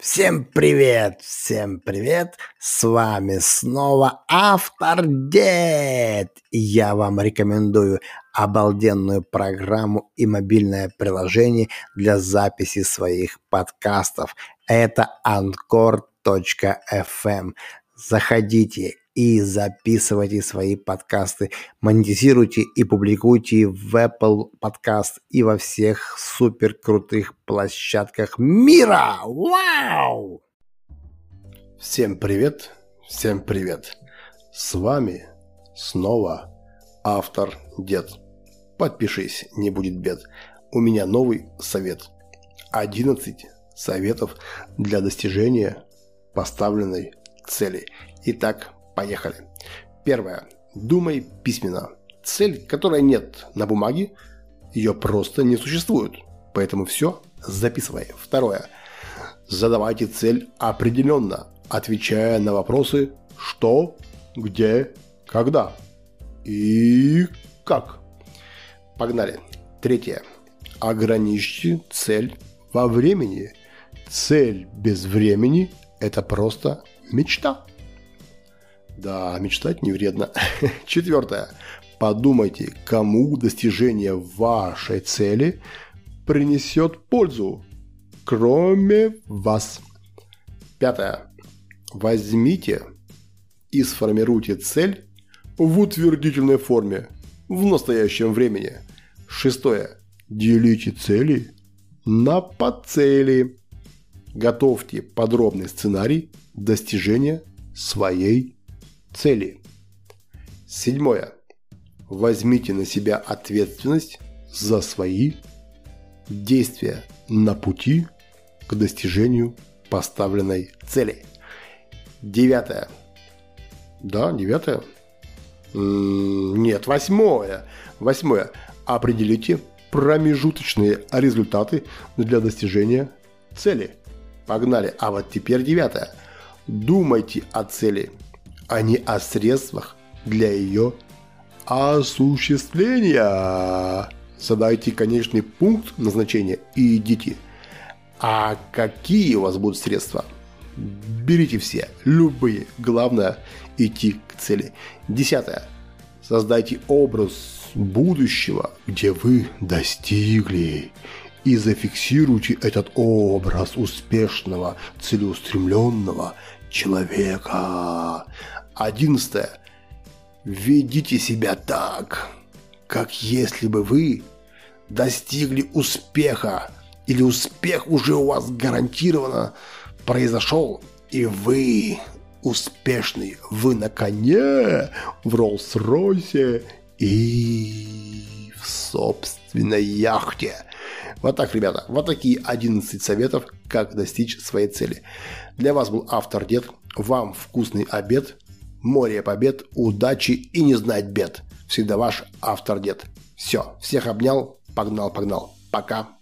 Всем привет, всем привет, с вами снова Автор Дед. Я вам рекомендую обалденную программу и мобильное приложение для записи своих подкастов. Это Anchor.fm. Заходите и записывайте свои подкасты, монетизируйте и публикуйте в Apple Podcast и во всех супер крутых площадках мира. Вау! Всем привет, всем привет. С вами снова автор Дед. Подпишись, не будет бед. У меня новый совет. 11 советов для достижения поставленной цели. Итак, Поехали. Первое. Думай письменно. Цель, которой нет на бумаге, ее просто не существует. Поэтому все записывай. Второе. Задавайте цель определенно, отвечая на вопросы «что», «где», «когда» и «как». Погнали. Третье. Ограничьте цель во времени. Цель без времени – это просто мечта. Да, мечтать не вредно. Четвертое. Подумайте, кому достижение вашей цели принесет пользу, кроме вас. Пятое. Возьмите и сформируйте цель в утвердительной форме в настоящем времени. Шестое. Делите цели на подцели. Готовьте подробный сценарий достижения своей Цели. Седьмое. Возьмите на себя ответственность за свои действия на пути к достижению поставленной цели. Девятое. Да, девятое. Нет, восьмое. Восьмое. Определите промежуточные результаты для достижения цели. Погнали. А вот теперь девятое. Думайте о цели – а не о средствах для ее осуществления. Задайте конечный пункт назначения и идите. А какие у вас будут средства? Берите все, любые. Главное – идти к цели. Десятое. Создайте образ будущего, где вы достигли. И зафиксируйте этот образ успешного, целеустремленного человека. Одиннадцатое. Ведите себя так, как если бы вы достигли успеха, или успех уже у вас гарантированно произошел, и вы успешный, вы на коне, в Роллс-Ройсе и в собственной яхте. Вот так, ребята, вот такие 11 советов, как достичь своей цели. Для вас был автор Дед, вам вкусный обед – море побед, удачи и не знать бед. Всегда ваш автор дед. Все, всех обнял, погнал, погнал. Пока.